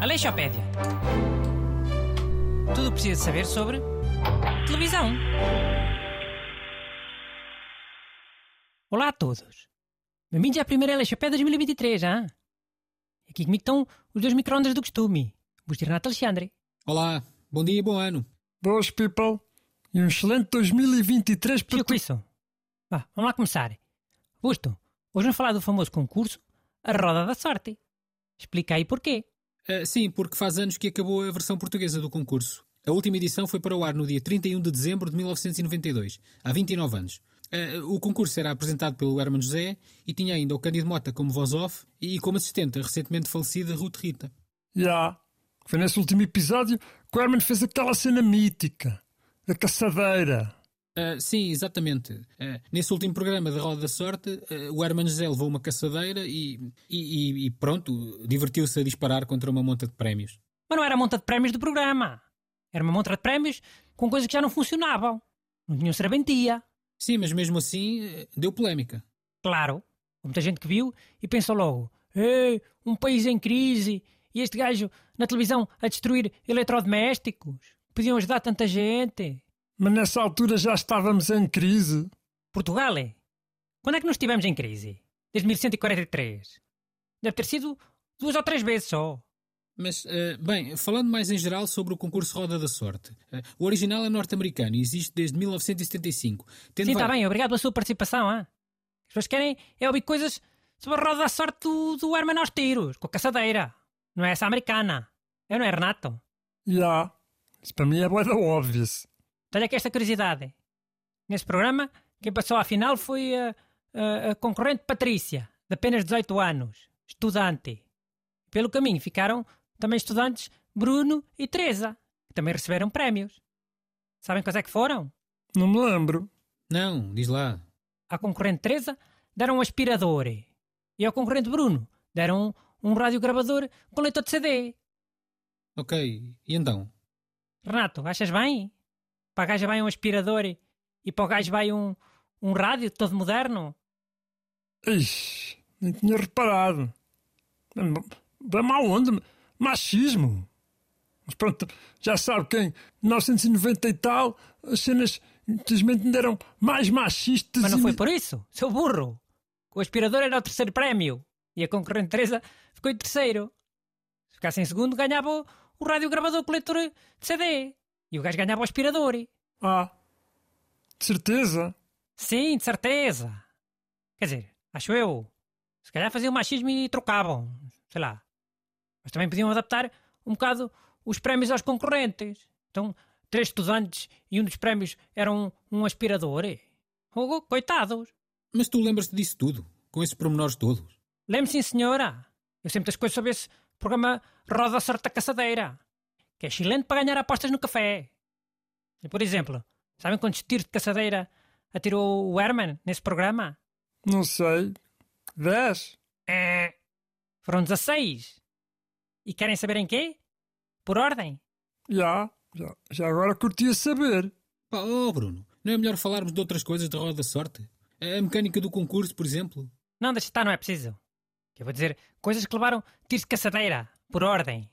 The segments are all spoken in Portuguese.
Aleixopédia. Tudo o que precisa saber sobre televisão. Olá a todos. Bem-vindos à primeira Aleixopédia 2023, hein? Aqui comigo estão os dois microondas do costume. Busto e Renato Alexandre. Olá, bom dia e bom ano. Boas, people. E um excelente 2023 para isso. Vá, vamos lá começar. Busto, hoje vamos falar do famoso concurso A Roda da Sorte. Explica aí porquê. Ah, sim, porque faz anos que acabou a versão portuguesa do concurso. A última edição foi para o ar no dia 31 de dezembro de 1992, há 29 anos. Ah, o concurso era apresentado pelo Herman José e tinha ainda o Cândido Mota como voz-off e como assistente a recentemente falecida Ruth Rita. Já. Foi nesse último episódio que o Herman fez aquela cena mítica. Da caçadeira. Ah, sim, exatamente. Ah, nesse último programa da Roda da Sorte, ah, o Herman José levou uma caçadeira e, e- e- pronto, divertiu-se a disparar contra uma monta de prémios. Mas não era a monta de prémios do programa. Era uma monta de prémios com coisas que já não funcionavam. Não tinham serventia. Sim, mas mesmo assim deu polémica. Claro. Muita gente que viu e pensou logo: Ei, um país em crise e este gajo na televisão a destruir eletrodomésticos. Podiam ajudar tanta gente. Mas nessa altura já estávamos em crise. Portugal é? Quando é que nós estivemos em crise? Desde 1143. Deve ter sido duas ou três vezes só. Mas, eh, bem, falando mais em geral sobre o concurso Roda da Sorte, eh, o original é norte-americano e existe desde 1975. Tendo Sim, está vai- bem, obrigado pela sua participação. Hein? As pessoas querem é ouvir coisas sobre a roda da sorte do, do Herman aos tiros, com a caçadeira. Não é essa americana. Eu não é Renato. Já. Isso para mim é boa da óbvias. Olha aqui esta curiosidade. Nesse programa, quem passou à final foi a, a- a concorrente Patrícia, de apenas 18 anos, estudante. Pelo caminho ficaram também estudantes Bruno e Teresa, que também receberam prémios. Sabem quais é que foram? Não me lembro. Não, diz lá. À concorrente Teresa deram um aspirador. E ao concorrente Bruno deram um, um radiogravador com leitor de CD. Ok, e então? Renato, achas bem? Para a gaja vai um aspirador e para o gajo vai um, um rádio todo moderno? Ixi, nem tinha reparado. Vai mal onde? Machismo. Mas pronto, já sabe quem? 1990 e tal, as cenas infelizmente ainda eram mais machistas. Mas não e- foi por isso, seu burro. O aspirador era o terceiro prémio e a concorrente Teresa ficou em terceiro. Se ficasse em segundo, ganhava o, o radiogravador com leitor de CD. E o gajo ganhava o aspirador. Ah, de certeza. Sim, de certeza. Quer dizer, acho eu. Se calhar faziam machismo e trocavam. Sei lá. Mas também podiam adaptar um bocado os prémios aos concorrentes. Então, três estudantes e um dos prémios era um, um aspirador. Oh, coitados. Mas tu lembras-te disso tudo, com esses pormenores todos. Lembro sim, senhora. Eu sei muitas coisas sobre esse programa Roda Sorte da Caçadeira, que é excelente para ganhar apostas no café. E, por exemplo, sabem quantos tiros de caçadeira atirou o Herman nesse programa? Não sei. 10? É. Foram 16. E querem saber em quê? Por ordem. Já, já, já agora curtia saber. Pá, oh Bruno, não é melhor falarmos de outras coisas da Roda da Sorte? A mecânica do concurso, por exemplo? Não, deixa estar, não é preciso. Que eu vou dizer coisas que levaram tiros de caçadeira, por ordem.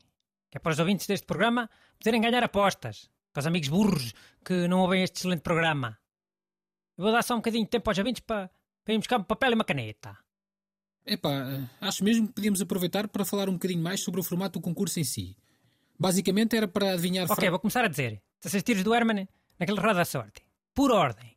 Que é para os ouvintes deste programa poderem ganhar apostas. Para os amigos burros que não ouvem este excelente programa. Eu vou dar só um bocadinho de tempo aos ouvintes para, para ir buscar um papel e uma caneta. Epá, acho mesmo que podíamos aproveitar para falar um bocadinho mais sobre o formato do concurso em si. Basicamente era para adivinhar... Ok, fra- vou começar a dizer. 16 tiros do Herman naquele roda da sorte. Por ordem.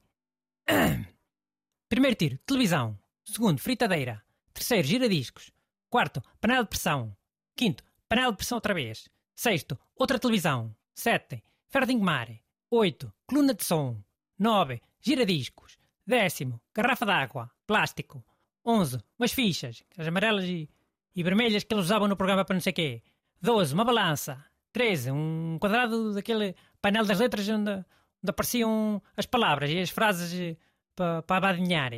Primeiro tiro, televisão. Segundo, fritadeira. Terceiro, giradiscos. Quarto, panela de pressão. Quinto, panela de pressão outra vez. Sexto, outra televisão. Sete, engomar. Oito, coluna de som. Nove, giradiscos. Décimo, garrafa d'água. Plástico. Onze, umas fichas. As amarelas e, e vermelhas que eles usavam no programa para não sei quê. 12. Uma balança. 13. Um quadrado daquele painel das letras onde, onde apareciam as palavras e as frases eh, para pa abadinhar.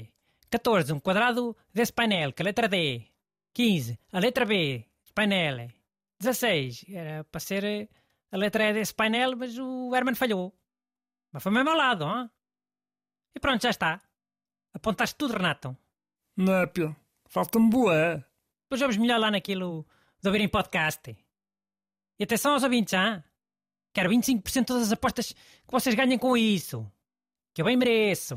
14. Um quadrado desse painel, que a letra D. 15. A letra B, painel. 16. Era para ser eh, a letra E desse painel, mas o Herman falhou. Mas foi mesmo ao lado, hein? E pronto, já está. Apontaste tudo, Renato. Népia, falta-me boé. Depois vamos melhor lá naquilo de ouvirem podcast. E atenção aos ouvintes, ah? Quero 25% de todas as apostas que vocês ganhem com isso. Que eu bem mereço.